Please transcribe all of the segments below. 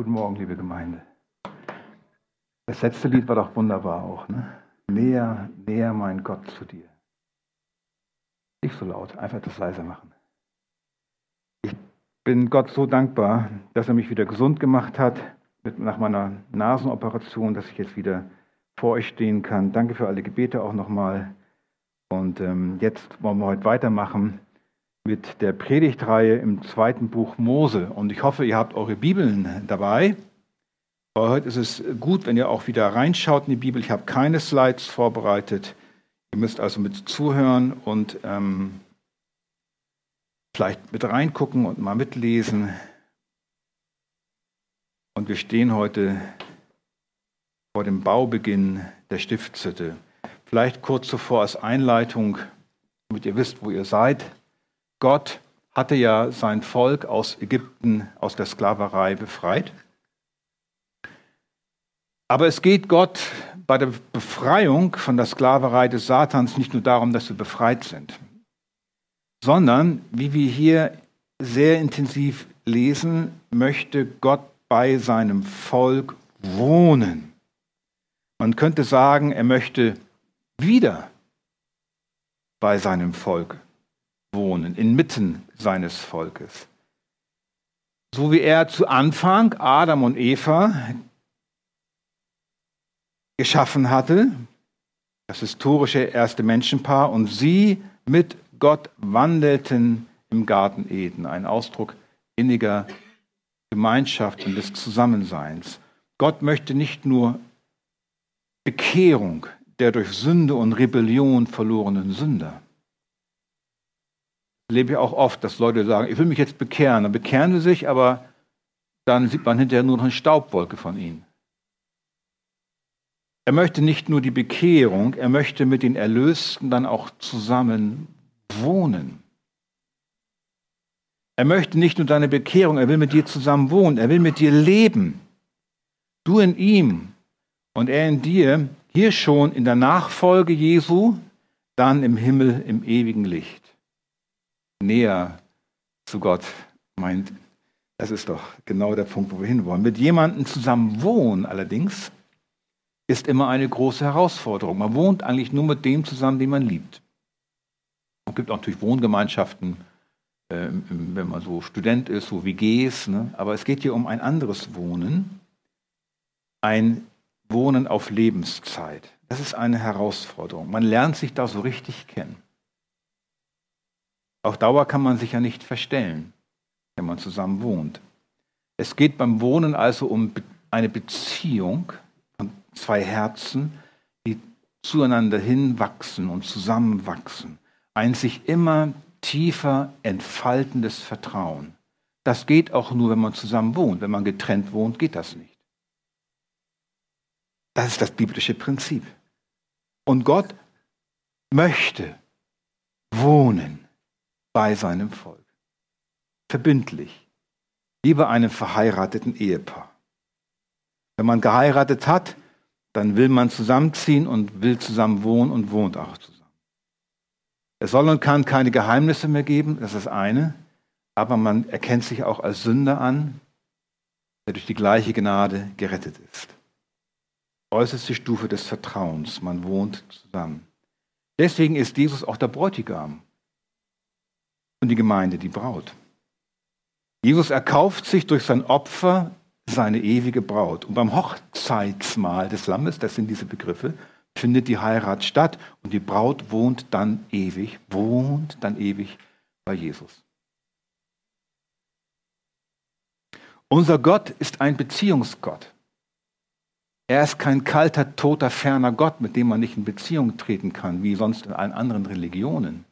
Guten Morgen, liebe Gemeinde. Das letzte Lied war doch wunderbar auch. Ne? Näher, näher, mein Gott, zu dir. Nicht so laut, einfach das leiser machen. Ich bin Gott so dankbar, dass er mich wieder gesund gemacht hat mit, nach meiner Nasenoperation, dass ich jetzt wieder vor euch stehen kann. Danke für alle Gebete auch nochmal. Und ähm, jetzt wollen wir heute weitermachen mit der Predigtreihe im zweiten Buch Mose. Und ich hoffe, ihr habt eure Bibeln dabei. Aber heute ist es gut, wenn ihr auch wieder reinschaut in die Bibel. Ich habe keine Slides vorbereitet. Ihr müsst also mit zuhören und ähm, vielleicht mit reingucken und mal mitlesen. Und wir stehen heute vor dem Baubeginn der Stiftshütte. Vielleicht kurz zuvor als Einleitung, damit ihr wisst, wo ihr seid. Gott hatte ja sein Volk aus Ägypten, aus der Sklaverei befreit. Aber es geht Gott bei der Befreiung von der Sklaverei des Satans nicht nur darum, dass wir befreit sind, sondern, wie wir hier sehr intensiv lesen, möchte Gott bei seinem Volk wohnen. Man könnte sagen, er möchte wieder bei seinem Volk wohnen, inmitten seines Volkes. So wie er zu Anfang Adam und Eva geschaffen hatte, das historische erste Menschenpaar, und sie mit Gott wandelten im Garten Eden, ein Ausdruck inniger Gemeinschaft und des Zusammenseins. Gott möchte nicht nur Bekehrung der durch Sünde und Rebellion verlorenen Sünder erlebe ich auch oft, dass Leute sagen, ich will mich jetzt bekehren. Dann bekehren sie sich, aber dann sieht man hinterher nur noch eine Staubwolke von ihnen. Er möchte nicht nur die Bekehrung, er möchte mit den Erlösten dann auch zusammen wohnen. Er möchte nicht nur deine Bekehrung, er will mit dir zusammen wohnen, er will mit dir leben. Du in ihm und er in dir, hier schon in der Nachfolge Jesu, dann im Himmel im ewigen Licht näher zu Gott meint, das ist doch genau der Punkt, wo wir hinwollen. Mit jemandem zusammen wohnen allerdings ist immer eine große Herausforderung. Man wohnt eigentlich nur mit dem zusammen, den man liebt. Es gibt auch natürlich Wohngemeinschaften, äh, wenn man so Student ist, so WGs, ne? aber es geht hier um ein anderes Wohnen, ein Wohnen auf Lebenszeit. Das ist eine Herausforderung. Man lernt sich da so richtig kennen. Auf Dauer kann man sich ja nicht verstellen, wenn man zusammen wohnt. Es geht beim Wohnen also um eine Beziehung von zwei Herzen, die zueinander hinwachsen und zusammenwachsen. Ein sich immer tiefer entfaltendes Vertrauen. Das geht auch nur, wenn man zusammen wohnt. Wenn man getrennt wohnt, geht das nicht. Das ist das biblische Prinzip. Und Gott möchte wohnen bei seinem Volk. Verbindlich, wie bei einem verheirateten Ehepaar. Wenn man geheiratet hat, dann will man zusammenziehen und will zusammen wohnen und wohnt auch zusammen. Es soll und kann keine Geheimnisse mehr geben, das ist das eine, aber man erkennt sich auch als Sünder an, der durch die gleiche Gnade gerettet ist. Äußerste Stufe des Vertrauens, man wohnt zusammen. Deswegen ist Jesus auch der Bräutigam und die Gemeinde die Braut. Jesus erkauft sich durch sein Opfer seine ewige Braut. Und beim Hochzeitsmahl des Lammes, das sind diese Begriffe, findet die Heirat statt und die Braut wohnt dann ewig, wohnt dann ewig bei Jesus. Unser Gott ist ein Beziehungsgott. Er ist kein kalter, toter, ferner Gott, mit dem man nicht in Beziehung treten kann, wie sonst in allen anderen Religionen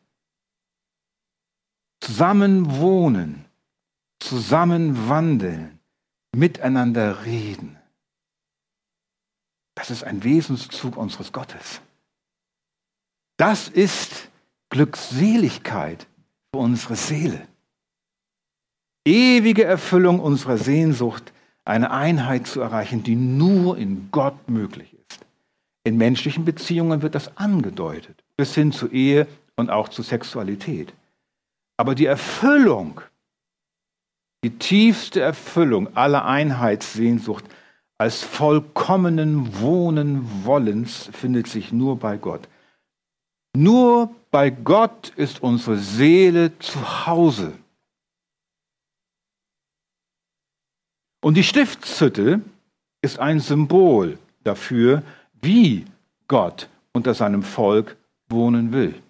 zusammen wohnen, zusammen wandeln, miteinander reden. Das ist ein Wesenszug unseres Gottes. Das ist Glückseligkeit für unsere Seele. Ewige Erfüllung unserer Sehnsucht, eine Einheit zu erreichen, die nur in Gott möglich ist. In menschlichen Beziehungen wird das angedeutet, bis hin zur Ehe und auch zur Sexualität. Aber die Erfüllung die tiefste Erfüllung aller Einheitssehnsucht als vollkommenen Wohnen Wollens findet sich nur bei Gott. Nur bei Gott ist unsere Seele zu Hause. Und die Stiftshütte ist ein Symbol dafür, wie Gott unter seinem Volk wohnen will.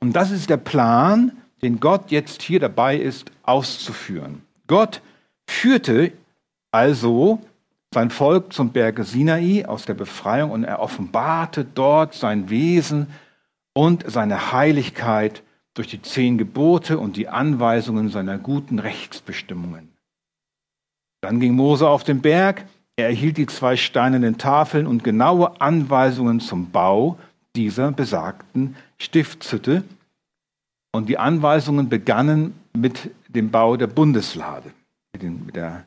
Und das ist der Plan, den Gott jetzt hier dabei ist auszuführen. Gott führte also sein Volk zum Berge Sinai aus der Befreiung und er offenbarte dort sein Wesen und seine Heiligkeit durch die zehn Gebote und die Anweisungen seiner guten Rechtsbestimmungen. Dann ging Mose auf den Berg, er erhielt die zwei steinernen Tafeln und genaue Anweisungen zum Bau dieser besagten Stiftshütte. Und die Anweisungen begannen mit dem Bau der Bundeslade, mit, den, mit der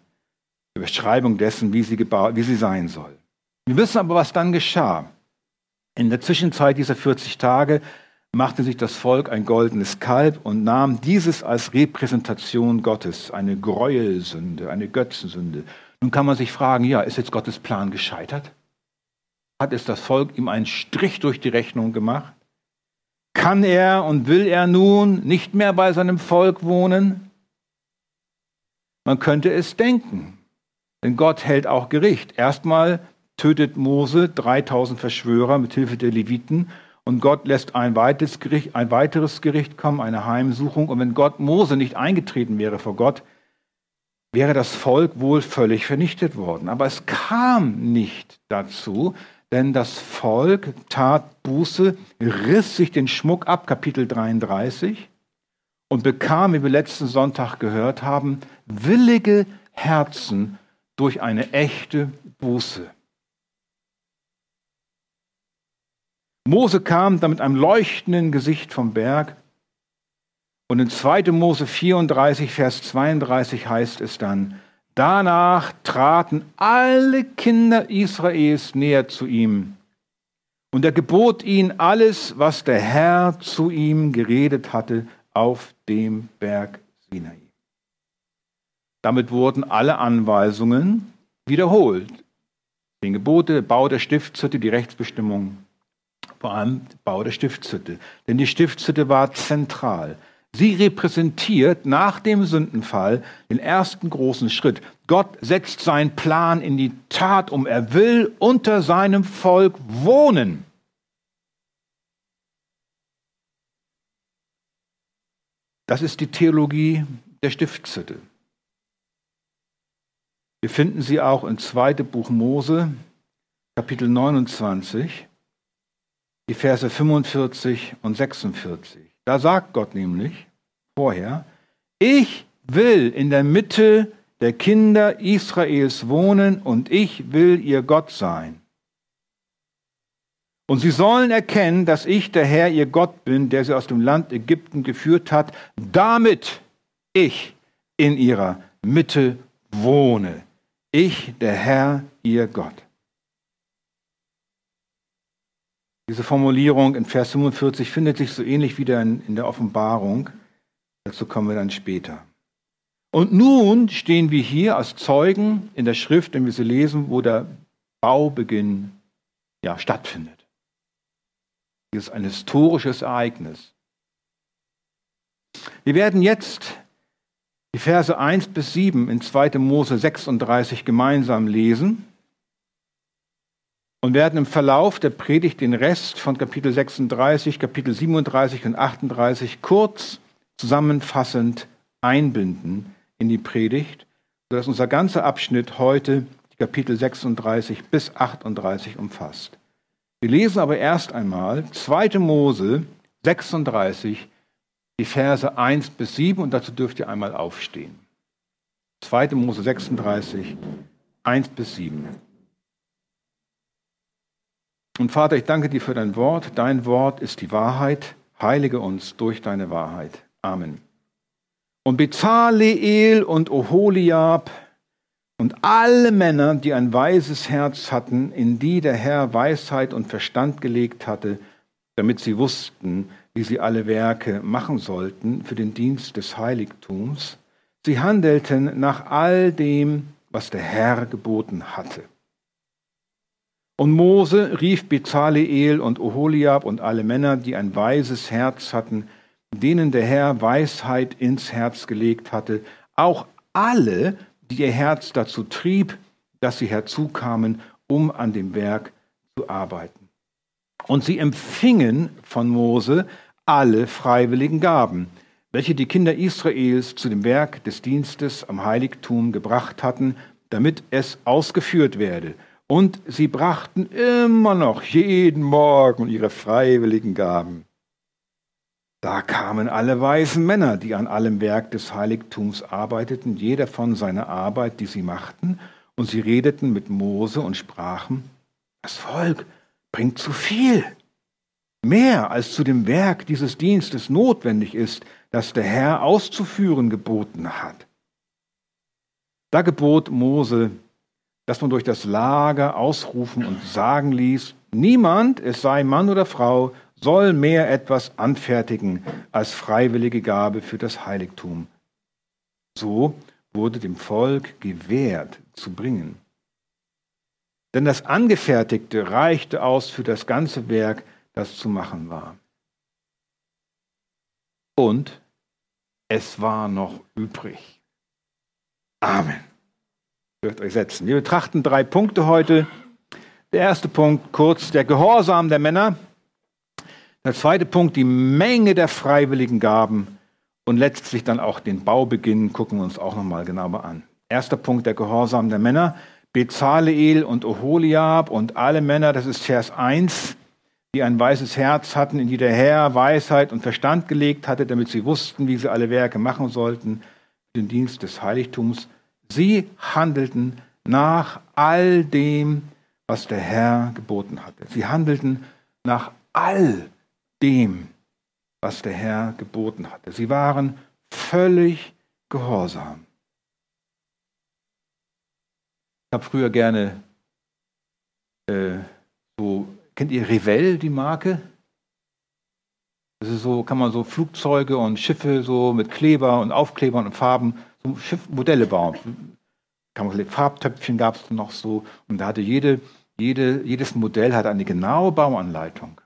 Beschreibung dessen, wie sie, gebaut, wie sie sein soll. Wir wissen aber, was dann geschah. In der Zwischenzeit dieser 40 Tage machte sich das Volk ein goldenes Kalb und nahm dieses als Repräsentation Gottes, eine Gräuelsünde, eine Götzensünde. Nun kann man sich fragen, ja, ist jetzt Gottes Plan gescheitert? Hat es das Volk ihm einen Strich durch die Rechnung gemacht? Kann er und will er nun nicht mehr bei seinem Volk wohnen? Man könnte es denken, denn Gott hält auch Gericht. Erstmal tötet Mose 3000 Verschwörer mit Hilfe der Leviten und Gott lässt ein weiteres, Gericht, ein weiteres Gericht kommen, eine Heimsuchung. Und wenn Gott Mose nicht eingetreten wäre vor Gott, wäre das Volk wohl völlig vernichtet worden. Aber es kam nicht dazu, denn das Volk tat Buße, riss sich den Schmuck ab, Kapitel 33, und bekam, wie wir letzten Sonntag gehört haben, willige Herzen durch eine echte Buße. Mose kam dann mit einem leuchtenden Gesicht vom Berg. Und in 2. Mose 34, Vers 32 heißt es dann, danach traten alle Kinder Israels näher zu ihm. Und er gebot ihnen alles, was der Herr zu ihm geredet hatte auf dem Berg Sinai. Damit wurden alle Anweisungen wiederholt. Den Gebote, Bau der Stiftshütte, die Rechtsbestimmungen vor allem Bau der Stiftshütte. Denn die Stiftshütte war zentral. Sie repräsentiert nach dem Sündenfall den ersten großen Schritt. Gott setzt seinen Plan in die Tat um. Er will unter seinem Volk wohnen. Das ist die Theologie der Stiftshütte. Wir finden sie auch im zweiten Buch Mose, Kapitel 29 die Verse 45 und 46. Da sagt Gott nämlich vorher, ich will in der Mitte der Kinder Israels wohnen und ich will ihr Gott sein. Und sie sollen erkennen, dass ich der Herr ihr Gott bin, der sie aus dem Land Ägypten geführt hat, damit ich in ihrer Mitte wohne. Ich, der Herr, ihr Gott. Diese Formulierung in Vers 45 findet sich so ähnlich wieder in, in der Offenbarung. Dazu kommen wir dann später. Und nun stehen wir hier als Zeugen in der Schrift, wenn wir sie lesen, wo der Baubeginn ja, stattfindet. Hier ist ein historisches Ereignis. Wir werden jetzt die Verse 1 bis 7 in 2. Mose 36 gemeinsam lesen und werden im Verlauf der Predigt den Rest von Kapitel 36, Kapitel 37 und 38 kurz zusammenfassend einbinden in die Predigt, sodass unser ganzer Abschnitt heute die Kapitel 36 bis 38 umfasst. Wir lesen aber erst einmal 2. Mose 36, die Verse 1 bis 7 und dazu dürft ihr einmal aufstehen. 2. Mose 36, 1 bis 7. Und Vater, ich danke dir für dein Wort. Dein Wort ist die Wahrheit. Heilige uns durch deine Wahrheit. Amen. Und Bezaleel und Oholiab und alle Männer, die ein weises Herz hatten, in die der Herr Weisheit und Verstand gelegt hatte, damit sie wussten, wie sie alle Werke machen sollten für den Dienst des Heiligtums, Sie handelten nach all dem, was der Herr geboten hatte. Und Mose rief Bezaleel und Oholiab und alle Männer, die ein weises Herz hatten, denen der Herr Weisheit ins Herz gelegt hatte, auch alle, die ihr Herz dazu trieb, dass sie herzukamen, um an dem Werk zu arbeiten. Und sie empfingen von Mose alle freiwilligen Gaben, welche die Kinder Israels zu dem Werk des Dienstes am Heiligtum gebracht hatten, damit es ausgeführt werde. Und sie brachten immer noch jeden Morgen ihre freiwilligen Gaben. Da kamen alle weisen Männer, die an allem Werk des Heiligtums arbeiteten, jeder von seiner Arbeit, die sie machten, und sie redeten mit Mose und sprachen, das Volk bringt zu viel, mehr als zu dem Werk dieses Dienstes notwendig ist, das der Herr auszuführen geboten hat. Da gebot Mose, dass man durch das Lager ausrufen und sagen ließ, niemand, es sei Mann oder Frau, soll mehr etwas anfertigen als freiwillige Gabe für das Heiligtum. So wurde dem Volk gewährt zu bringen. Denn das Angefertigte reichte aus für das ganze Werk, das zu machen war. Und es war noch übrig. Amen. Dürft euch setzen. Wir betrachten drei Punkte heute. Der erste Punkt kurz, der Gehorsam der Männer. Der zweite Punkt, die Menge der freiwilligen Gaben und letztlich dann auch den Baubeginn gucken wir uns auch nochmal genauer an. Erster Punkt, der Gehorsam der Männer. Bezaleel und Oholiab und alle Männer, das ist Vers 1, die ein weißes Herz hatten, in die der Herr Weisheit und Verstand gelegt hatte, damit sie wussten, wie sie alle Werke machen sollten, den Dienst des Heiligtums. Sie handelten nach all dem, was der Herr geboten hatte. Sie handelten nach all dem, was der Herr geboten hatte. Sie waren völlig gehorsam. Ich habe früher gerne äh, so, kennt ihr Revell, die Marke? Das ist so, kann man so Flugzeuge und Schiffe so mit Kleber und Aufklebern und Farben, so Schiffmodelle bauen. Kann man, Farbtöpfchen gab es noch so. Und da hatte jede, jede, jedes Modell hat eine genaue Bauanleitung.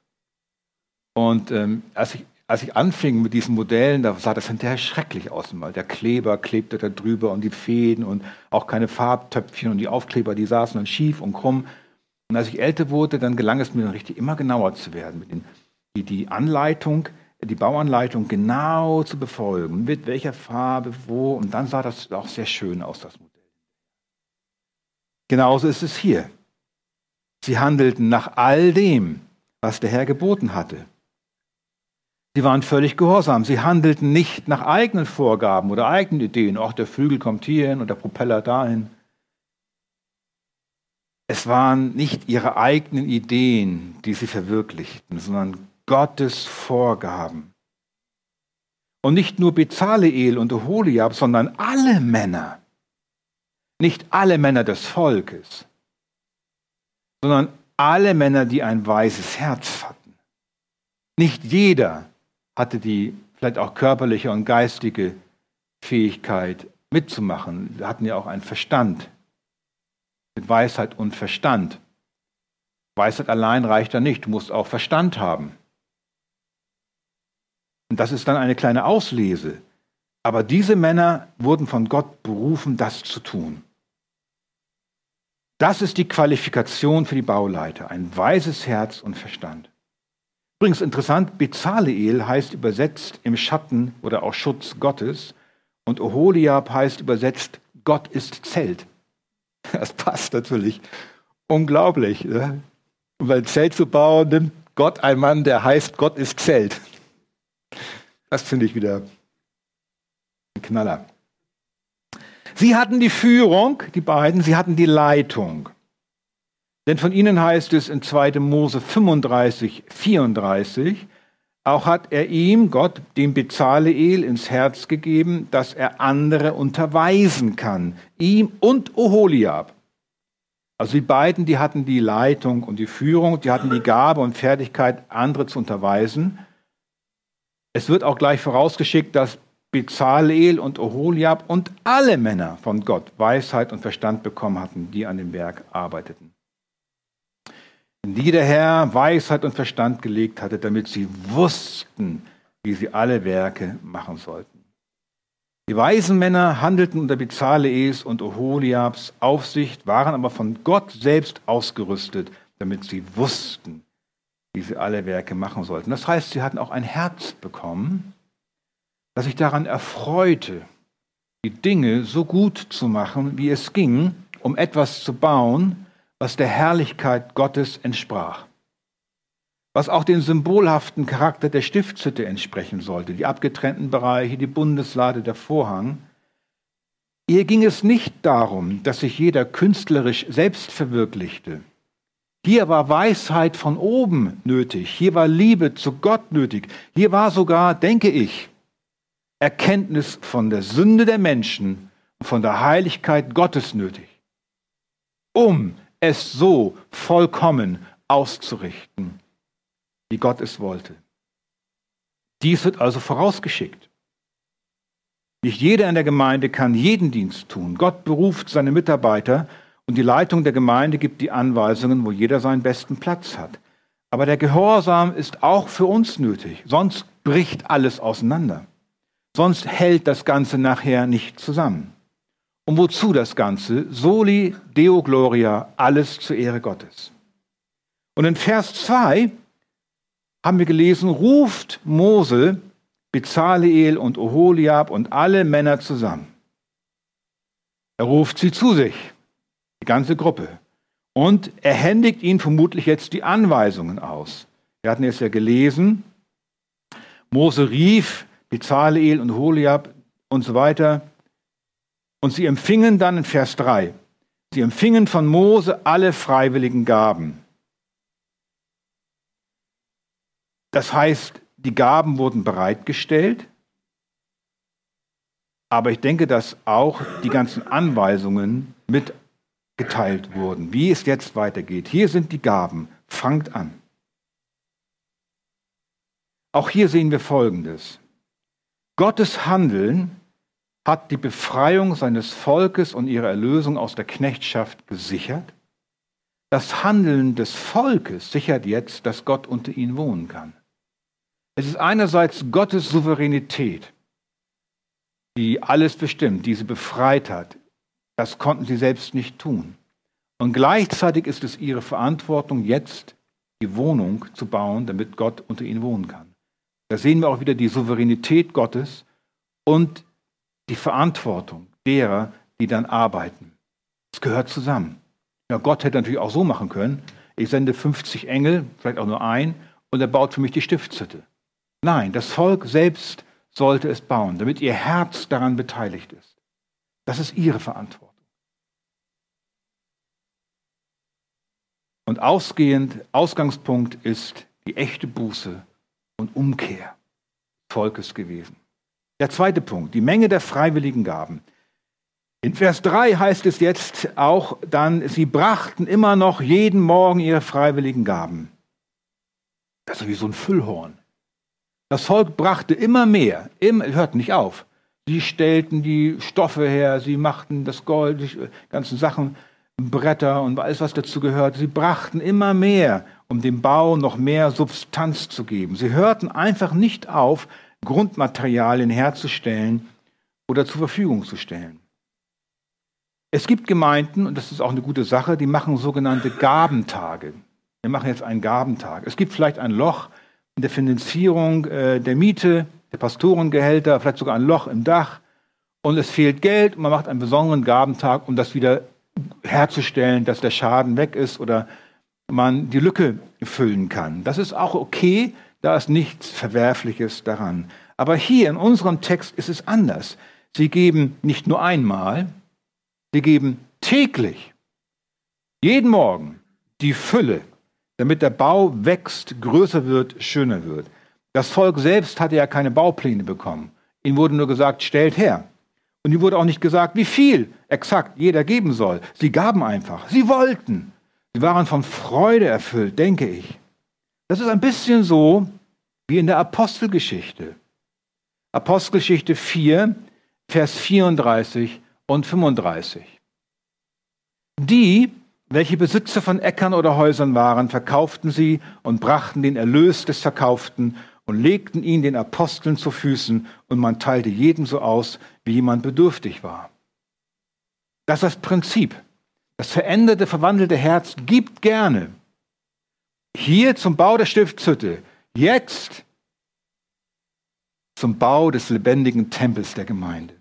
Und ähm, als, ich, als ich anfing mit diesen Modellen, da sah das hinterher schrecklich aus. Mal. Der Kleber klebte da drüber und die Fäden und auch keine Farbtöpfchen und die Aufkleber, die saßen dann schief und krumm. Und als ich älter wurde, dann gelang es mir dann richtig immer genauer zu werden, mit den, die, die Anleitung, die Bauanleitung genau zu befolgen, mit welcher Farbe, wo. Und dann sah das auch sehr schön aus, das Modell. Genauso ist es hier. Sie handelten nach all dem, was der Herr geboten hatte. Sie waren völlig gehorsam. Sie handelten nicht nach eigenen Vorgaben oder eigenen Ideen. Auch der Flügel kommt hierhin und der Propeller dahin. Es waren nicht ihre eigenen Ideen, die sie verwirklichten, sondern Gottes Vorgaben. Und nicht nur Bezaleel und Oholiab, sondern alle Männer. Nicht alle Männer des Volkes, sondern alle Männer, die ein weises Herz hatten. Nicht jeder hatte die vielleicht auch körperliche und geistige Fähigkeit mitzumachen. Sie hatten ja auch einen Verstand. Mit Weisheit und Verstand. Weisheit allein reicht da nicht, du musst auch Verstand haben. Und das ist dann eine kleine Auslese. Aber diese Männer wurden von Gott berufen, das zu tun. Das ist die Qualifikation für die Bauleiter, ein weises Herz und Verstand. Übrigens interessant, Bezaleel heißt übersetzt im Schatten oder auch Schutz Gottes und Oholiab heißt übersetzt Gott ist Zelt. Das passt natürlich. Unglaublich. Ne? Um ein Zelt zu bauen, nimmt Gott einen Mann, der heißt Gott ist Zelt. Das finde ich wieder ein Knaller. Sie hatten die Führung, die beiden, sie hatten die Leitung. Denn von ihnen heißt es in 2. Mose 35, 34, auch hat er ihm, Gott, dem Bezaleel ins Herz gegeben, dass er andere unterweisen kann, ihm und Oholiab. Also die beiden, die hatten die Leitung und die Führung, die hatten die Gabe und Fertigkeit, andere zu unterweisen. Es wird auch gleich vorausgeschickt, dass Bezaleel und Oholiab und alle Männer von Gott Weisheit und Verstand bekommen hatten, die an dem Werk arbeiteten. In die der Herr Weisheit und Verstand gelegt hatte, damit sie wussten, wie sie alle Werke machen sollten. Die weisen Männer handelten unter Bezalees und Oholiabs Aufsicht, waren aber von Gott selbst ausgerüstet, damit sie wussten, wie sie alle Werke machen sollten. Das heißt, sie hatten auch ein Herz bekommen, das sich daran erfreute, die Dinge so gut zu machen, wie es ging, um etwas zu bauen, was der Herrlichkeit Gottes entsprach. Was auch den symbolhaften Charakter der Stiftshütte entsprechen sollte, die abgetrennten Bereiche, die Bundeslade, der Vorhang. Ihr ging es nicht darum, dass sich jeder künstlerisch selbst verwirklichte. Hier war Weisheit von oben nötig, hier war Liebe zu Gott nötig, hier war sogar, denke ich, Erkenntnis von der Sünde der Menschen und von der Heiligkeit Gottes nötig, um es so vollkommen auszurichten, wie Gott es wollte. Dies wird also vorausgeschickt. Nicht jeder in der Gemeinde kann jeden Dienst tun. Gott beruft seine Mitarbeiter und die Leitung der Gemeinde gibt die Anweisungen, wo jeder seinen besten Platz hat. Aber der Gehorsam ist auch für uns nötig, sonst bricht alles auseinander. Sonst hält das Ganze nachher nicht zusammen. Und wozu das Ganze? Soli Deo Gloria, alles zur Ehre Gottes. Und in Vers 2 haben wir gelesen, ruft Mose Bezaleel und Oholiab und alle Männer zusammen. Er ruft sie zu sich, die ganze Gruppe. Und er händigt ihnen vermutlich jetzt die Anweisungen aus. Wir hatten es ja gelesen. Mose rief Bezaleel und Holiab und so weiter. Und sie empfingen dann in Vers 3, sie empfingen von Mose alle freiwilligen Gaben. Das heißt, die Gaben wurden bereitgestellt, aber ich denke, dass auch die ganzen Anweisungen mitgeteilt wurden, wie es jetzt weitergeht. Hier sind die Gaben, fangt an. Auch hier sehen wir Folgendes. Gottes Handeln hat die Befreiung seines Volkes und ihre Erlösung aus der Knechtschaft gesichert. Das Handeln des Volkes sichert jetzt, dass Gott unter ihnen wohnen kann. Es ist einerseits Gottes Souveränität, die alles bestimmt, die sie befreit hat. Das konnten sie selbst nicht tun. Und gleichzeitig ist es ihre Verantwortung, jetzt die Wohnung zu bauen, damit Gott unter ihnen wohnen kann. Da sehen wir auch wieder die Souveränität Gottes und die Verantwortung derer, die dann arbeiten. Es gehört zusammen. Ja, Gott hätte natürlich auch so machen können. Ich sende 50 Engel, vielleicht auch nur ein, und er baut für mich die Stiftshütte. Nein, das Volk selbst sollte es bauen, damit ihr Herz daran beteiligt ist. Das ist ihre Verantwortung. Und ausgehend, Ausgangspunkt ist die echte Buße und Umkehr des Volkes gewesen. Der zweite Punkt, die Menge der freiwilligen Gaben. In Vers 3 heißt es jetzt auch dann, sie brachten immer noch jeden Morgen ihre freiwilligen Gaben. Das ist wie so ein Füllhorn. Das Volk brachte immer mehr, immer, hört nicht auf. Sie stellten die Stoffe her, sie machten das Gold, die ganzen Sachen, Bretter und alles, was dazu gehört. Sie brachten immer mehr um dem Bau noch mehr Substanz zu geben. Sie hörten einfach nicht auf, Grundmaterialien herzustellen oder zur Verfügung zu stellen. Es gibt Gemeinden, und das ist auch eine gute Sache, die machen sogenannte Gabentage. Wir machen jetzt einen Gabentag. Es gibt vielleicht ein Loch in der Finanzierung äh, der Miete, der Pastorengehälter, vielleicht sogar ein Loch im Dach. Und es fehlt Geld und man macht einen besonderen Gabentag, um das wieder herzustellen, dass der Schaden weg ist oder man die Lücke füllen kann. Das ist auch okay, da ist nichts Verwerfliches daran. Aber hier in unserem Text ist es anders. Sie geben nicht nur einmal, sie geben täglich, jeden Morgen die Fülle, damit der Bau wächst, größer wird, schöner wird. Das Volk selbst hatte ja keine Baupläne bekommen. Ihnen wurde nur gesagt, stellt her. Und ihnen wurde auch nicht gesagt, wie viel exakt jeder geben soll. Sie gaben einfach. Sie wollten. Sie waren von Freude erfüllt, denke ich. Das ist ein bisschen so wie in der Apostelgeschichte. Apostelgeschichte 4, Vers 34 und 35. Die, welche Besitzer von Äckern oder Häusern waren, verkauften sie und brachten den Erlös des Verkauften und legten ihn den Aposteln zu Füßen, und man teilte jedem so aus, wie jemand bedürftig war. Das ist das Prinzip. Das veränderte, verwandelte Herz gibt gerne. Hier zum Bau der Stiftshütte, jetzt zum Bau des lebendigen Tempels der Gemeinde.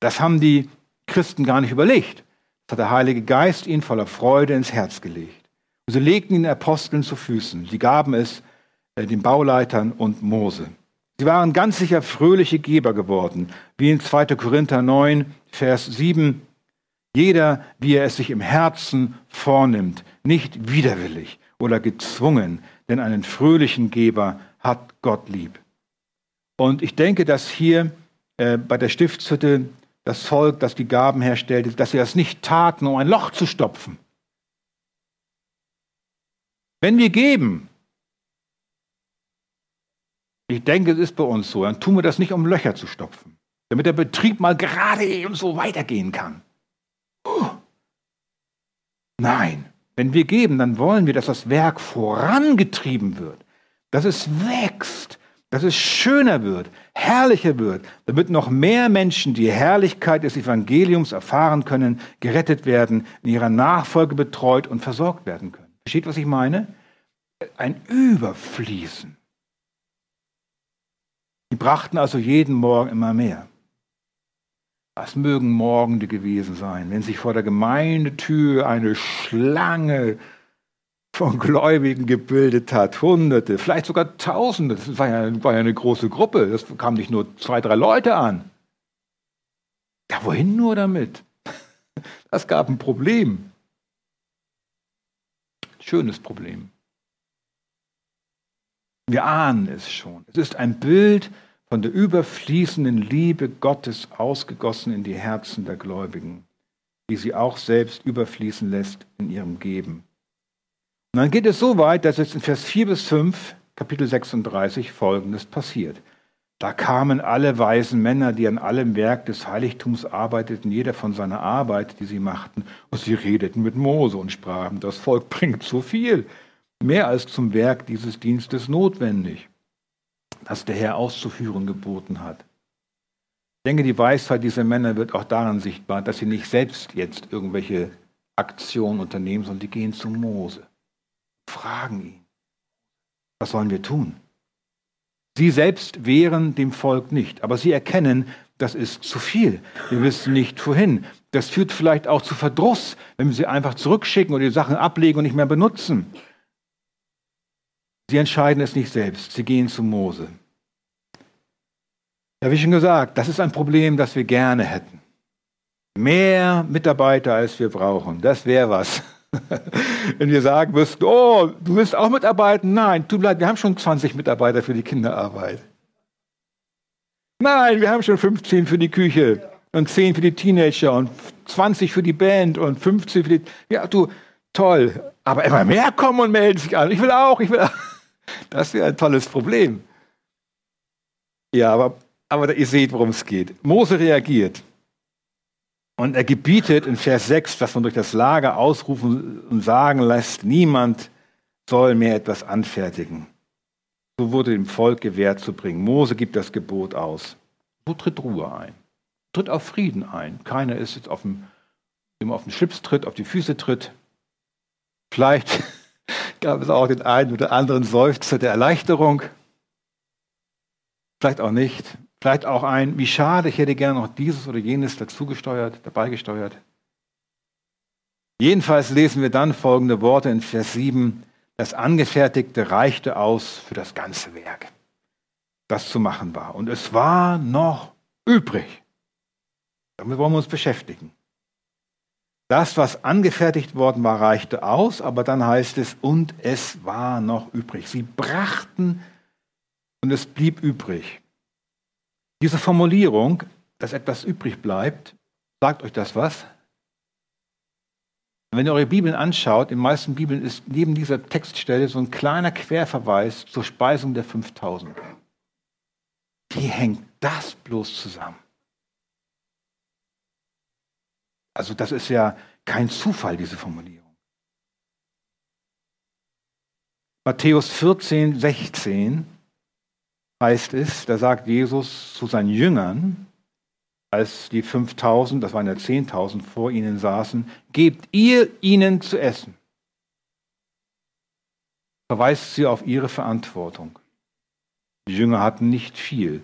Das haben die Christen gar nicht überlegt. Das hat der Heilige Geist ihnen voller Freude ins Herz gelegt. Und sie legten ihn den Aposteln zu Füßen. Sie gaben es den Bauleitern und Mose. Sie waren ganz sicher fröhliche Geber geworden, wie in 2. Korinther 9, Vers 7. Jeder, wie er es sich im Herzen vornimmt, nicht widerwillig oder gezwungen, denn einen fröhlichen Geber hat Gott lieb. Und ich denke, dass hier äh, bei der Stiftshütte das Volk, das die Gaben herstellte, dass sie das nicht taten, um ein Loch zu stopfen. Wenn wir geben, ich denke, es ist bei uns so, dann tun wir das nicht, um Löcher zu stopfen, damit der Betrieb mal gerade eben so weitergehen kann. Nein, wenn wir geben, dann wollen wir, dass das Werk vorangetrieben wird, dass es wächst, dass es schöner wird, herrlicher wird, damit noch mehr Menschen die Herrlichkeit des Evangeliums erfahren können, gerettet werden, in ihrer Nachfolge betreut und versorgt werden können. Versteht, was ich meine? Ein Überfließen. Die brachten also jeden Morgen immer mehr. Was mögen Morgende gewesen sein, wenn sich vor der Gemeindetür eine Schlange von Gläubigen gebildet hat, Hunderte, vielleicht sogar Tausende. Das war ja, war ja eine große Gruppe. Das kam nicht nur zwei, drei Leute an. Ja, wohin nur damit? Das gab ein Problem. Schönes Problem. Wir ahnen es schon. Es ist ein Bild von der überfließenden Liebe Gottes ausgegossen in die Herzen der Gläubigen, die sie auch selbst überfließen lässt in ihrem Geben. Und dann geht es so weit, dass jetzt in Vers 4 bis 5, Kapitel 36, Folgendes passiert. Da kamen alle weisen Männer, die an allem Werk des Heiligtums arbeiteten, jeder von seiner Arbeit, die sie machten, und sie redeten mit Mose und sprachen, das Volk bringt zu viel, mehr als zum Werk dieses Dienstes notwendig, das der Herr auszuführen geboten hat. Ich denke, die Weisheit dieser Männer wird auch daran sichtbar, dass sie nicht selbst jetzt irgendwelche Aktionen unternehmen, sondern die gehen zu Mose fragen ihn, was sollen wir tun? Sie selbst wehren dem Volk nicht, aber sie erkennen, das ist zu viel. Wir wissen nicht wohin. Das führt vielleicht auch zu Verdruss, wenn wir sie einfach zurückschicken oder die Sachen ablegen und nicht mehr benutzen. Sie entscheiden es nicht selbst. Sie gehen zu Mose. Ja, wie schon gesagt, das ist ein Problem, das wir gerne hätten. Mehr Mitarbeiter, als wir brauchen. Das wäre was. Wenn wir sagen müssten, oh, du willst auch mitarbeiten? Nein, tut leid, wir haben schon 20 Mitarbeiter für die Kinderarbeit. Nein, wir haben schon 15 für die Küche und 10 für die Teenager und 20 für die Band und 15 für die. Ja, du, toll. Aber immer mehr kommen und melden sich an. Ich will auch, ich will auch. Das wäre ein tolles Problem. Ja, aber, aber ihr seht, worum es geht. Mose reagiert. Und er gebietet in Vers 6, dass man durch das Lager ausrufen und sagen lässt, niemand soll mehr etwas anfertigen. So wurde dem Volk gewährt zu bringen. Mose gibt das Gebot aus. So tritt Ruhe ein. Tritt auf Frieden ein. Keiner ist jetzt auf dem, dem auf den Schlips tritt, auf die Füße tritt. Vielleicht gab es auch den einen oder anderen Seufzer der Erleichterung. Vielleicht auch nicht. Vielleicht auch ein, wie schade, ich hätte gerne noch dieses oder jenes dazugesteuert, dabei gesteuert. Jedenfalls lesen wir dann folgende Worte in Vers 7. Das Angefertigte reichte aus für das ganze Werk, das zu machen war. Und es war noch übrig. Damit wollen wir uns beschäftigen. Das, was angefertigt worden war, reichte aus, aber dann heißt es, und es war noch übrig. Sie brachten und es blieb übrig. Diese Formulierung, dass etwas übrig bleibt, sagt euch das was? Wenn ihr eure Bibeln anschaut, in den meisten Bibeln ist neben dieser Textstelle so ein kleiner Querverweis zur Speisung der 5000. wie hängt das bloß zusammen? Also das ist ja kein Zufall, diese Formulierung. Matthäus 14, 16 heißt es, da sagt Jesus zu seinen Jüngern, als die 5000, das waren ja 10.000 vor ihnen saßen, gebt ihr ihnen zu essen. Verweist sie auf ihre Verantwortung. Die Jünger hatten nicht viel.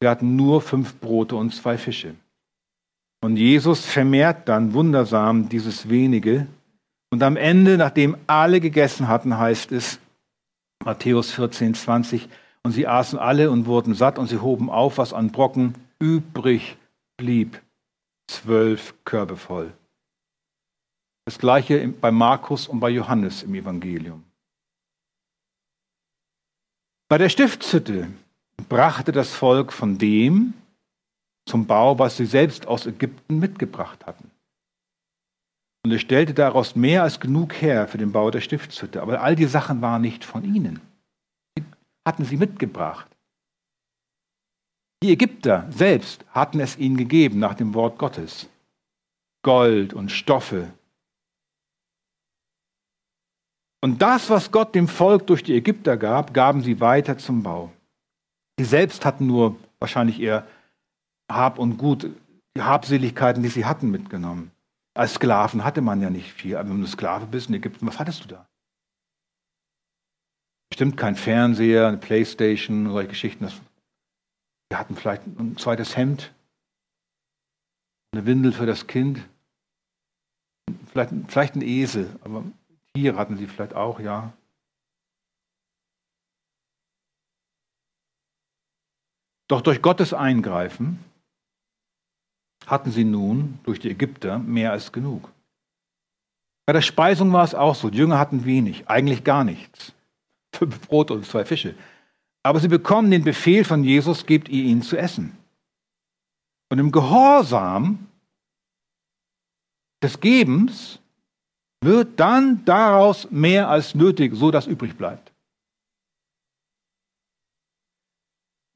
Sie hatten nur fünf Brote und zwei Fische. Und Jesus vermehrt dann wundersam dieses wenige. Und am Ende, nachdem alle gegessen hatten, heißt es, Matthäus 14, 20, und sie aßen alle und wurden satt und sie hoben auf, was an Brocken übrig blieb. Zwölf Körbe voll. Das gleiche bei Markus und bei Johannes im Evangelium. Bei der Stiftshütte brachte das Volk von dem zum Bau, was sie selbst aus Ägypten mitgebracht hatten. Und es stellte daraus mehr als genug her für den Bau der Stiftshütte. Aber all die Sachen waren nicht von ihnen. Die hatten sie mitgebracht. Die Ägypter selbst hatten es ihnen gegeben nach dem Wort Gottes. Gold und Stoffe. Und das, was Gott dem Volk durch die Ägypter gab, gaben sie weiter zum Bau. Sie selbst hatten nur wahrscheinlich eher Hab und Gut, die Habseligkeiten, die sie hatten, mitgenommen. Als Sklaven hatte man ja nicht viel. Aber wenn du Sklave bist in Ägypten, was hattest du da? Bestimmt kein Fernseher, eine Playstation, solche Geschichten. Wir hatten vielleicht ein zweites Hemd, eine Windel für das Kind, vielleicht, vielleicht ein Esel, aber Tiere hatten sie vielleicht auch, ja. Doch durch Gottes Eingreifen hatten sie nun durch die Ägypter mehr als genug. Bei der Speisung war es auch so. Die Jünger hatten wenig, eigentlich gar nichts. Fünf Brote und zwei Fische. Aber sie bekommen den Befehl von Jesus, gebt ihr ihnen zu essen. Und im Gehorsam des Gebens wird dann daraus mehr als nötig, so dass übrig bleibt.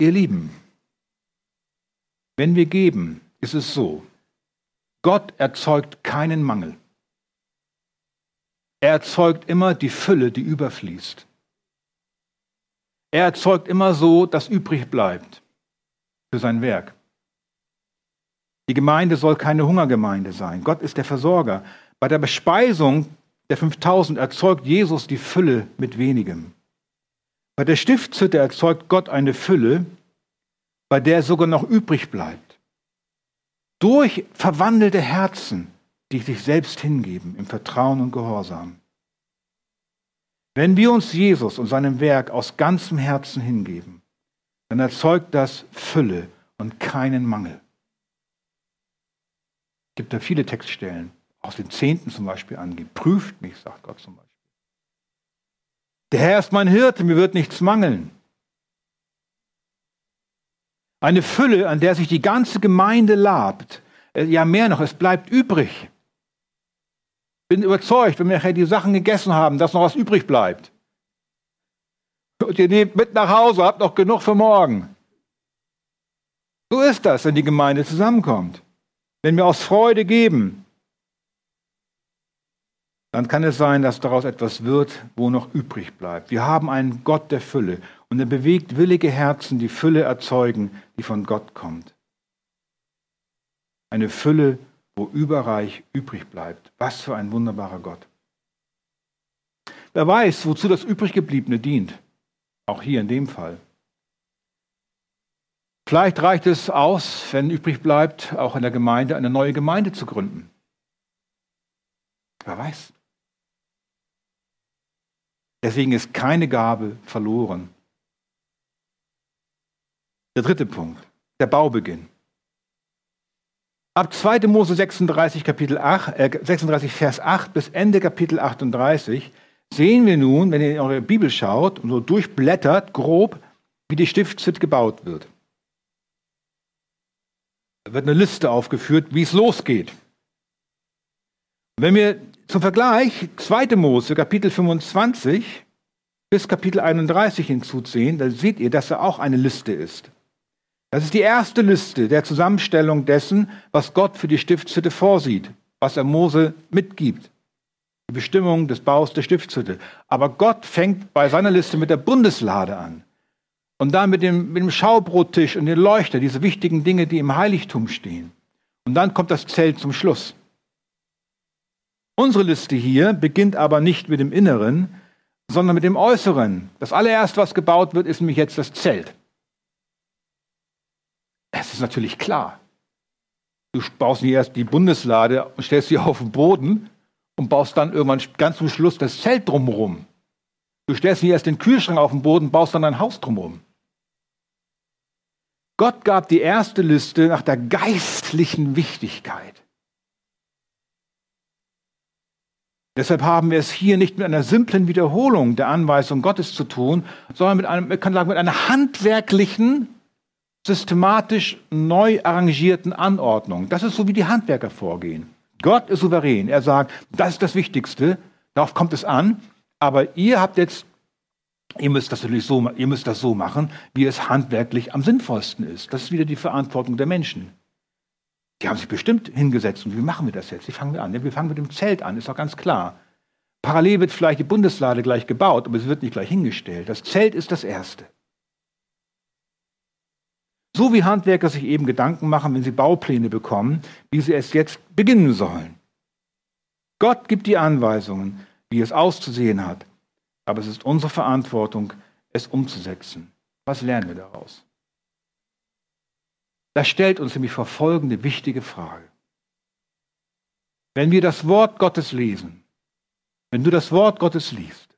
Ihr Lieben, wenn wir geben, ist es so, Gott erzeugt keinen Mangel. Er erzeugt immer die Fülle, die überfließt. Er erzeugt immer so, dass übrig bleibt für sein Werk. Die Gemeinde soll keine Hungergemeinde sein. Gott ist der Versorger. Bei der Bespeisung der 5000 erzeugt Jesus die Fülle mit wenigem. Bei der Stiftshütte erzeugt Gott eine Fülle, bei der sogar noch übrig bleibt. Durch verwandelte Herzen, die sich selbst hingeben im Vertrauen und Gehorsam. Wenn wir uns Jesus und seinem Werk aus ganzem Herzen hingeben, dann erzeugt das Fülle und keinen Mangel. Es gibt da viele Textstellen, aus den Zehnten zum Beispiel angeben. Prüft mich, sagt Gott zum Beispiel. Der Herr ist mein Hirte, mir wird nichts mangeln. Eine Fülle, an der sich die ganze Gemeinde labt. Äh, ja, mehr noch, es bleibt übrig. Bin überzeugt, wenn wir nachher die Sachen gegessen haben, dass noch was übrig bleibt. Und ihr nehmt mit nach Hause, habt noch genug für morgen. So ist das, wenn die Gemeinde zusammenkommt. Wenn wir aus Freude geben, dann kann es sein, dass daraus etwas wird, wo noch übrig bleibt. Wir haben einen Gott der Fülle und er bewegt willige Herzen, die Fülle erzeugen, die von Gott kommt. Eine Fülle, wo überreich übrig bleibt. Was für ein wunderbarer Gott. Wer weiß, wozu das übriggebliebene dient. Auch hier in dem Fall. Vielleicht reicht es aus, wenn übrig bleibt, auch in der Gemeinde eine neue Gemeinde zu gründen. Wer weiß. Deswegen ist keine Gabe verloren. Der dritte Punkt, der Baubeginn. Ab 2. Mose 36, Kapitel 8, äh 36, Vers 8 bis Ende Kapitel 38 sehen wir nun, wenn ihr in eure Bibel schaut und so durchblättert, grob, wie die Stiftshütte gebaut wird. Da wird eine Liste aufgeführt, wie es losgeht. Wenn wir zum Vergleich 2. Mose, Kapitel 25 bis Kapitel 31 hinzuziehen, dann seht ihr, dass da auch eine Liste ist. Das ist die erste Liste der Zusammenstellung dessen, was Gott für die Stiftshütte vorsieht, was er Mose mitgibt. Die Bestimmung des Baus der Stiftshütte. Aber Gott fängt bei seiner Liste mit der Bundeslade an. Und dann mit dem, mit dem Schaubrottisch und den Leuchter, diese wichtigen Dinge, die im Heiligtum stehen. Und dann kommt das Zelt zum Schluss. Unsere Liste hier beginnt aber nicht mit dem Inneren, sondern mit dem Äußeren. Das allererste, was gebaut wird, ist nämlich jetzt das Zelt. Es ist natürlich klar. Du baust nicht erst die Bundeslade und stellst sie auf den Boden und baust dann irgendwann ganz zum Schluss das Zelt drumherum. Du stellst nicht erst den Kühlschrank auf den Boden, baust dann ein Haus drumherum. Gott gab die erste Liste nach der geistlichen Wichtigkeit. Deshalb haben wir es hier nicht mit einer simplen Wiederholung der Anweisung Gottes zu tun, sondern mit, einem, mit einer handwerklichen systematisch neu arrangierten Anordnung. Das ist so, wie die Handwerker vorgehen. Gott ist souverän. Er sagt, das ist das Wichtigste, darauf kommt es an, aber ihr habt jetzt, ihr müsst das natürlich so, ihr müsst das so machen, wie es handwerklich am sinnvollsten ist. Das ist wieder die Verantwortung der Menschen. Die haben sich bestimmt hingesetzt und wie machen wir das jetzt? Wie fangen wir an? Ja, wir fangen mit dem Zelt an, ist doch ganz klar. Parallel wird vielleicht die Bundeslade gleich gebaut, aber es wird nicht gleich hingestellt. Das Zelt ist das Erste. So wie Handwerker sich eben Gedanken machen, wenn sie Baupläne bekommen, wie sie es jetzt beginnen sollen. Gott gibt die Anweisungen, wie es auszusehen hat, aber es ist unsere Verantwortung, es umzusetzen. Was lernen wir daraus? Das stellt uns nämlich vor folgende wichtige Frage. Wenn wir das Wort Gottes lesen, wenn du das Wort Gottes liest,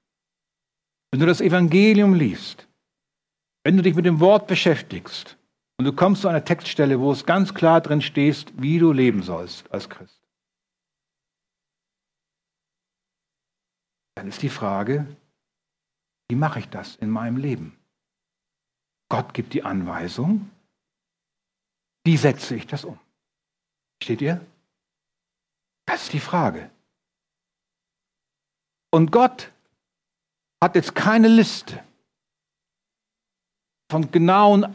wenn du das Evangelium liest, wenn du dich mit dem Wort beschäftigst, und du kommst zu einer Textstelle, wo es ganz klar drin steht, wie du leben sollst als Christ. Dann ist die Frage, wie mache ich das in meinem Leben? Gott gibt die Anweisung, wie setze ich das um? Steht ihr? Das ist die Frage. Und Gott hat jetzt keine Liste von genauen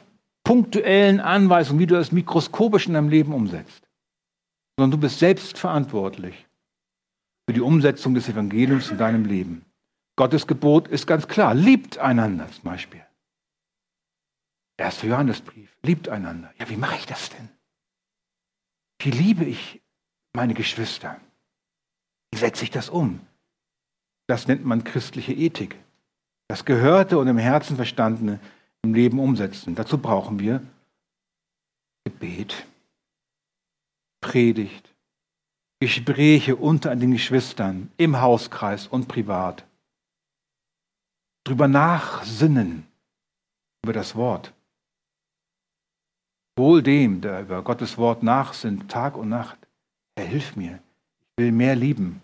punktuellen Anweisungen, wie du das mikroskopisch in deinem Leben umsetzt, sondern du bist selbst verantwortlich für die Umsetzung des Evangeliums in deinem Leben. Gottes Gebot ist ganz klar, liebt einander zum Beispiel. Erster Johannesbrief, liebt einander. Ja, wie mache ich das denn? Wie liebe ich meine Geschwister? Wie setze ich das um? Das nennt man christliche Ethik. Das Gehörte und im Herzen Verstandene im Leben umsetzen. Dazu brauchen wir Gebet, Predigt, Gespräche unter den Geschwistern, im Hauskreis und privat. Drüber nachsinnen über das Wort. Wohl dem, der über Gottes Wort nachsinnt, Tag und Nacht. Herr, hilf mir. Ich will mehr lieben.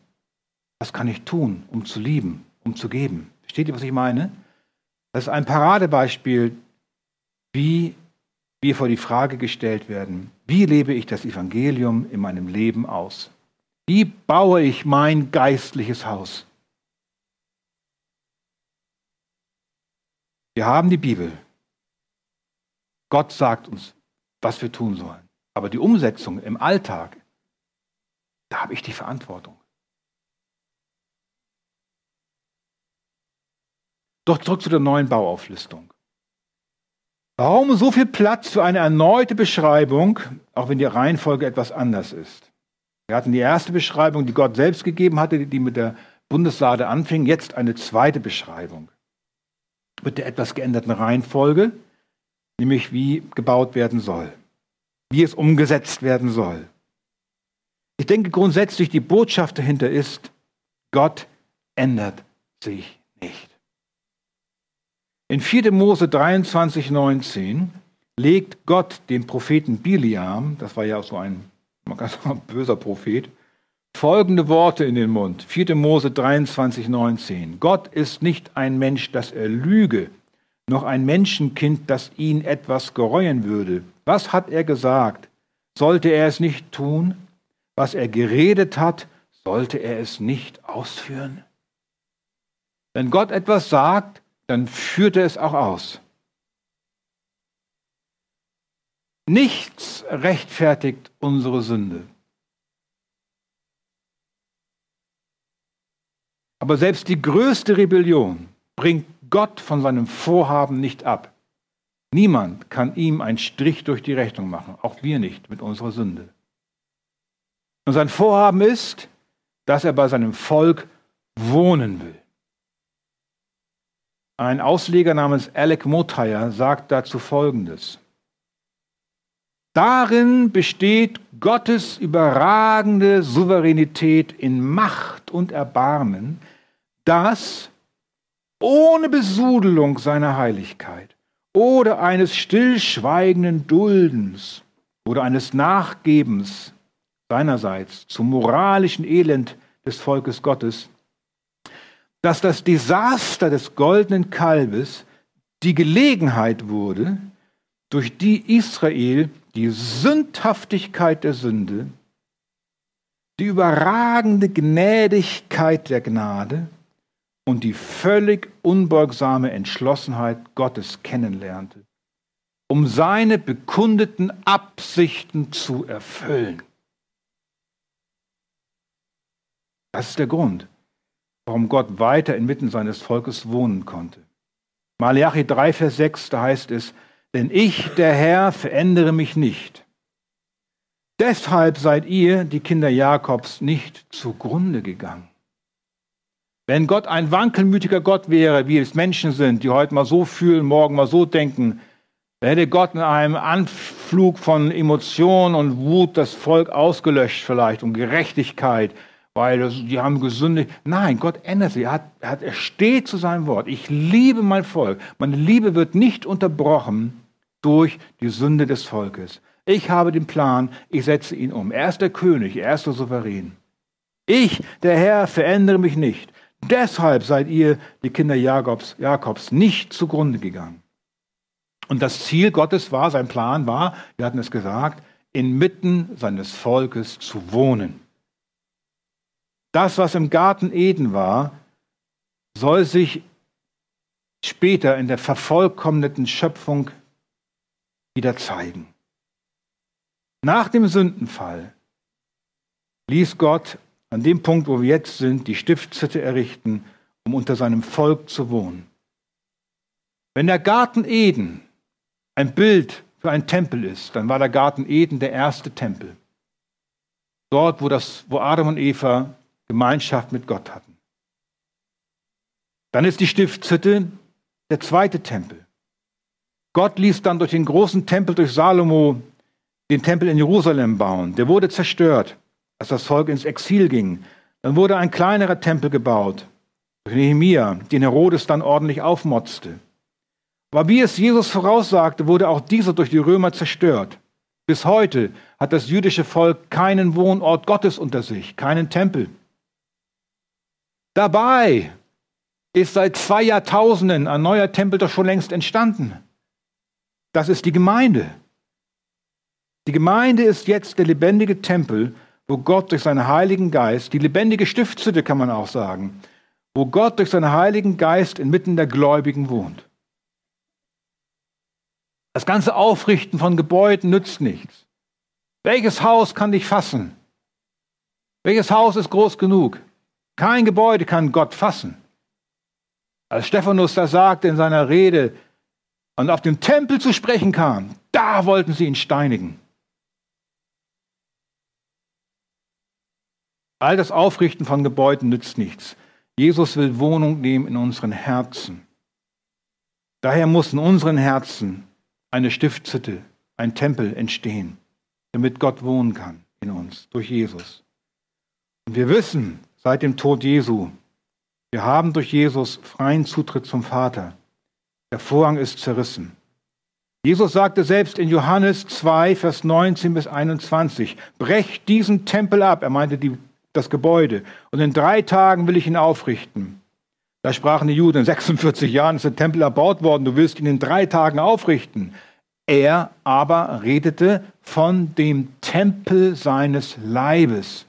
Was kann ich tun, um zu lieben, um zu geben? Versteht ihr, was ich meine? Das ist ein Paradebeispiel, wie wir vor die Frage gestellt werden, wie lebe ich das Evangelium in meinem Leben aus? Wie baue ich mein geistliches Haus? Wir haben die Bibel. Gott sagt uns, was wir tun sollen. Aber die Umsetzung im Alltag, da habe ich die Verantwortung. Doch zurück zu der neuen Bauauflistung. Warum so viel Platz für eine erneute Beschreibung, auch wenn die Reihenfolge etwas anders ist? Wir hatten die erste Beschreibung, die Gott selbst gegeben hatte, die mit der Bundeslade anfing, jetzt eine zweite Beschreibung mit der etwas geänderten Reihenfolge, nämlich wie gebaut werden soll, wie es umgesetzt werden soll. Ich denke grundsätzlich, die Botschaft dahinter ist, Gott ändert sich nicht. In 4. Mose 23, 19 legt Gott dem Propheten Biliam, das war ja so ein, sagen, böser Prophet, folgende Worte in den Mund. 4. Mose 23, 19. Gott ist nicht ein Mensch, dass er lüge, noch ein Menschenkind, das ihn etwas gereuen würde. Was hat er gesagt? Sollte er es nicht tun? Was er geredet hat, sollte er es nicht ausführen? Wenn Gott etwas sagt, dann führt er es auch aus. Nichts rechtfertigt unsere Sünde. Aber selbst die größte Rebellion bringt Gott von seinem Vorhaben nicht ab. Niemand kann ihm einen Strich durch die Rechnung machen, auch wir nicht mit unserer Sünde. Und sein Vorhaben ist, dass er bei seinem Volk wohnen will. Ein Ausleger namens Alec Motyr sagt dazu Folgendes. Darin besteht Gottes überragende Souveränität in Macht und Erbarmen, dass ohne Besudelung seiner Heiligkeit oder eines stillschweigenden Duldens oder eines Nachgebens seinerseits zum moralischen Elend des Volkes Gottes, dass das Desaster des goldenen Kalbes die Gelegenheit wurde, durch die Israel die Sündhaftigkeit der Sünde, die überragende Gnädigkeit der Gnade und die völlig unbeugsame Entschlossenheit Gottes kennenlernte, um seine bekundeten Absichten zu erfüllen. Das ist der Grund, warum Gott weiter inmitten seines Volkes wohnen konnte. Malachi 3, Vers 6, da heißt es, denn ich, der Herr, verändere mich nicht. Deshalb seid ihr, die Kinder Jakobs, nicht zugrunde gegangen. Wenn Gott ein wankelmütiger Gott wäre, wie es Menschen sind, die heute mal so fühlen, morgen mal so denken, dann hätte Gott in einem Anflug von Emotionen und Wut das Volk ausgelöscht vielleicht und Gerechtigkeit, weil das, die haben gesündigt. Nein, Gott ändert sich. Er, hat, er, hat, er steht zu seinem Wort. Ich liebe mein Volk. Meine Liebe wird nicht unterbrochen durch die Sünde des Volkes. Ich habe den Plan, ich setze ihn um. Er ist der König, er ist der Souverän. Ich, der Herr, verändere mich nicht. Deshalb seid ihr, die Kinder Jakobs, Jakobs, nicht zugrunde gegangen. Und das Ziel Gottes war, sein Plan war, wir hatten es gesagt, inmitten seines Volkes zu wohnen. Das, was im Garten Eden war, soll sich später in der vervollkommneten Schöpfung wieder zeigen. Nach dem Sündenfall ließ Gott an dem Punkt, wo wir jetzt sind, die Stiftshütte errichten, um unter seinem Volk zu wohnen. Wenn der Garten Eden ein Bild für einen Tempel ist, dann war der Garten Eden der erste Tempel. Dort, wo, das, wo Adam und Eva Gemeinschaft mit Gott hatten. Dann ist die Stiftshütte der zweite Tempel. Gott ließ dann durch den großen Tempel durch Salomo den Tempel in Jerusalem bauen. Der wurde zerstört als das Volk ins Exil ging. Dann wurde ein kleinerer Tempel gebaut durch Nehemia, den Herodes dann ordentlich aufmotzte. Aber wie es Jesus voraussagte, wurde auch dieser durch die Römer zerstört. Bis heute hat das jüdische Volk keinen Wohnort Gottes unter sich, keinen Tempel. Dabei ist seit zwei Jahrtausenden ein neuer Tempel doch schon längst entstanden. Das ist die Gemeinde. Die Gemeinde ist jetzt der lebendige Tempel, wo Gott durch seinen Heiligen Geist, die lebendige Stiftshütte kann man auch sagen, wo Gott durch seinen Heiligen Geist inmitten der Gläubigen wohnt. Das ganze Aufrichten von Gebäuden nützt nichts. Welches Haus kann dich fassen? Welches Haus ist groß genug? Kein Gebäude kann Gott fassen. Als Stephanus das sagte in seiner Rede und auf den Tempel zu sprechen kam, da wollten sie ihn steinigen. All das Aufrichten von Gebäuden nützt nichts. Jesus will Wohnung nehmen in unseren Herzen. Daher muss in unseren Herzen eine Stiftshütte, ein Tempel entstehen, damit Gott wohnen kann in uns durch Jesus. Und wir wissen seit dem Tod Jesu, wir haben durch Jesus freien Zutritt zum Vater. Der Vorhang ist zerrissen. Jesus sagte selbst in Johannes 2, Vers 19 bis 21, brecht diesen Tempel ab. Er meinte die das Gebäude, und in drei Tagen will ich ihn aufrichten. Da sprachen die Juden, in 46 Jahren ist der Tempel erbaut worden, du willst ihn in drei Tagen aufrichten. Er aber redete von dem Tempel seines Leibes.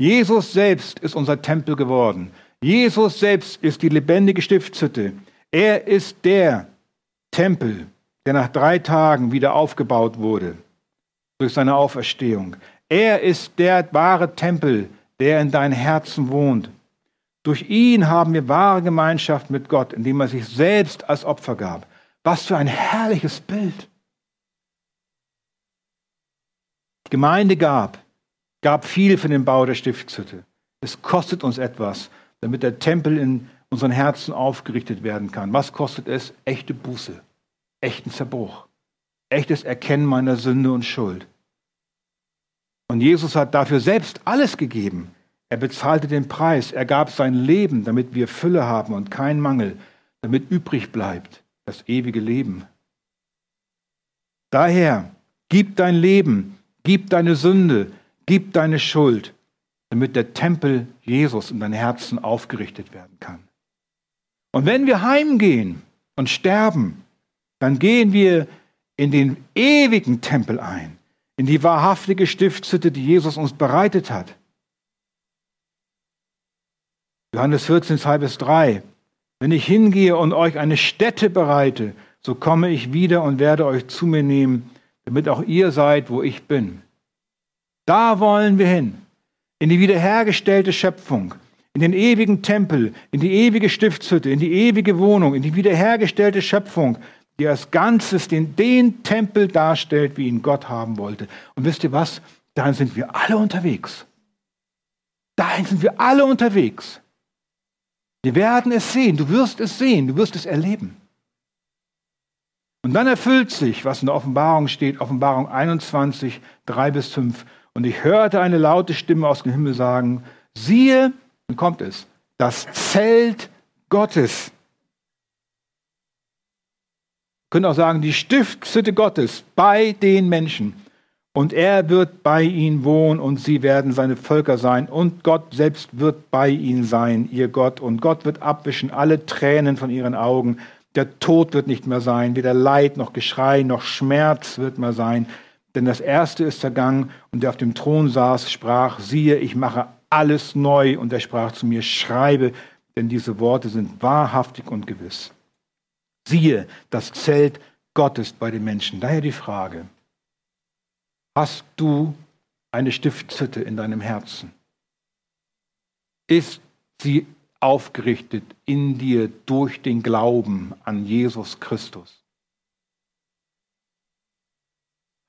Jesus selbst ist unser Tempel geworden. Jesus selbst ist die lebendige Stiftshütte. Er ist der Tempel, der nach drei Tagen wieder aufgebaut wurde durch seine Auferstehung. Er ist der wahre Tempel, der in deinem Herzen wohnt. Durch ihn haben wir wahre Gemeinschaft mit Gott, indem er sich selbst als Opfer gab. Was für ein herrliches Bild. Die Gemeinde gab, gab viel für den Bau der Stiftshütte. Es kostet uns etwas, damit der Tempel in unseren Herzen aufgerichtet werden kann. Was kostet es? Echte Buße, echten Zerbruch, echtes Erkennen meiner Sünde und Schuld. Und Jesus hat dafür selbst alles gegeben. Er bezahlte den Preis, er gab sein Leben, damit wir Fülle haben und keinen Mangel, damit übrig bleibt das ewige Leben. Daher, gib dein Leben, gib deine Sünde, gib deine Schuld, damit der Tempel Jesus in dein Herzen aufgerichtet werden kann. Und wenn wir heimgehen und sterben, dann gehen wir in den ewigen Tempel ein, in die wahrhaftige Stiftshütte, die Jesus uns bereitet hat. Johannes 14, 2 bis 3. Wenn ich hingehe und euch eine Stätte bereite, so komme ich wieder und werde euch zu mir nehmen, damit auch ihr seid, wo ich bin. Da wollen wir hin, in die wiederhergestellte Schöpfung, in den ewigen Tempel, in die ewige Stiftshütte, in die ewige Wohnung, in die wiederhergestellte Schöpfung, die als Ganzes den, den Tempel darstellt, wie ihn Gott haben wollte. Und wisst ihr was? Dahin sind wir alle unterwegs. Dahin sind wir alle unterwegs. Wir werden es sehen, du wirst es sehen, du wirst es erleben. Und dann erfüllt sich, was in der Offenbarung steht, Offenbarung 21, 3 bis 5. Und ich hörte eine laute Stimme aus dem Himmel sagen, siehe, dann kommt es, das Zelt Gottes. Wir können auch sagen, die Stiftshütte Gottes bei den Menschen. Und er wird bei ihnen wohnen und sie werden seine Völker sein. Und Gott selbst wird bei ihnen sein, ihr Gott. Und Gott wird abwischen alle Tränen von ihren Augen. Der Tod wird nicht mehr sein, weder Leid noch Geschrei noch Schmerz wird mehr sein. Denn das Erste ist vergangen. Und der auf dem Thron saß, sprach, siehe, ich mache alles neu. Und er sprach zu mir, schreibe, denn diese Worte sind wahrhaftig und gewiss. Siehe, das Zelt Gottes bei den Menschen. Daher die Frage, hast du eine Stiftshütte in deinem Herzen? Ist sie aufgerichtet in dir durch den Glauben an Jesus Christus?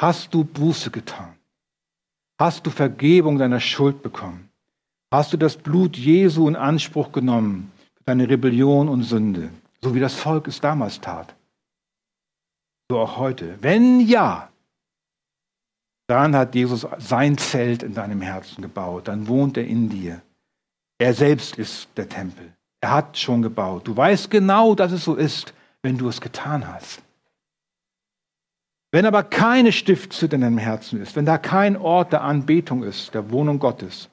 Hast du Buße getan? Hast du Vergebung deiner Schuld bekommen? Hast du das Blut Jesu in Anspruch genommen für deine Rebellion und Sünde, so wie das Volk es damals tat? So auch heute. Wenn ja, dann hat Jesus sein Zelt in deinem Herzen gebaut, dann wohnt er in dir. Er selbst ist der Tempel. Er hat schon gebaut. Du weißt genau, dass es so ist, wenn du es getan hast. Wenn aber keine Stiftshütte in deinem Herzen ist, wenn da kein Ort der Anbetung ist, der Wohnung Gottes,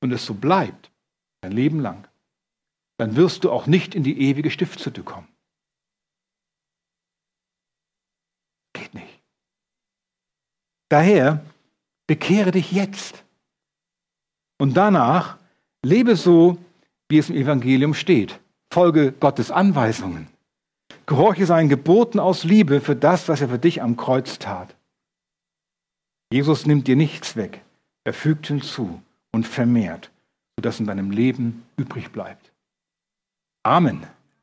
und es so bleibt, dein Leben lang, dann wirst du auch nicht in die ewige Stiftshütte kommen. Geht nicht. Daher bekehre dich jetzt. Und danach lebe so, wie es im Evangelium steht. Folge Gottes Anweisungen. Gehorche seinen Geboten aus Liebe für das, was er für dich am Kreuz tat. Jesus nimmt dir nichts weg. Er fügt hinzu und vermehrt, sodass in deinem Leben übrig bleibt. Amen.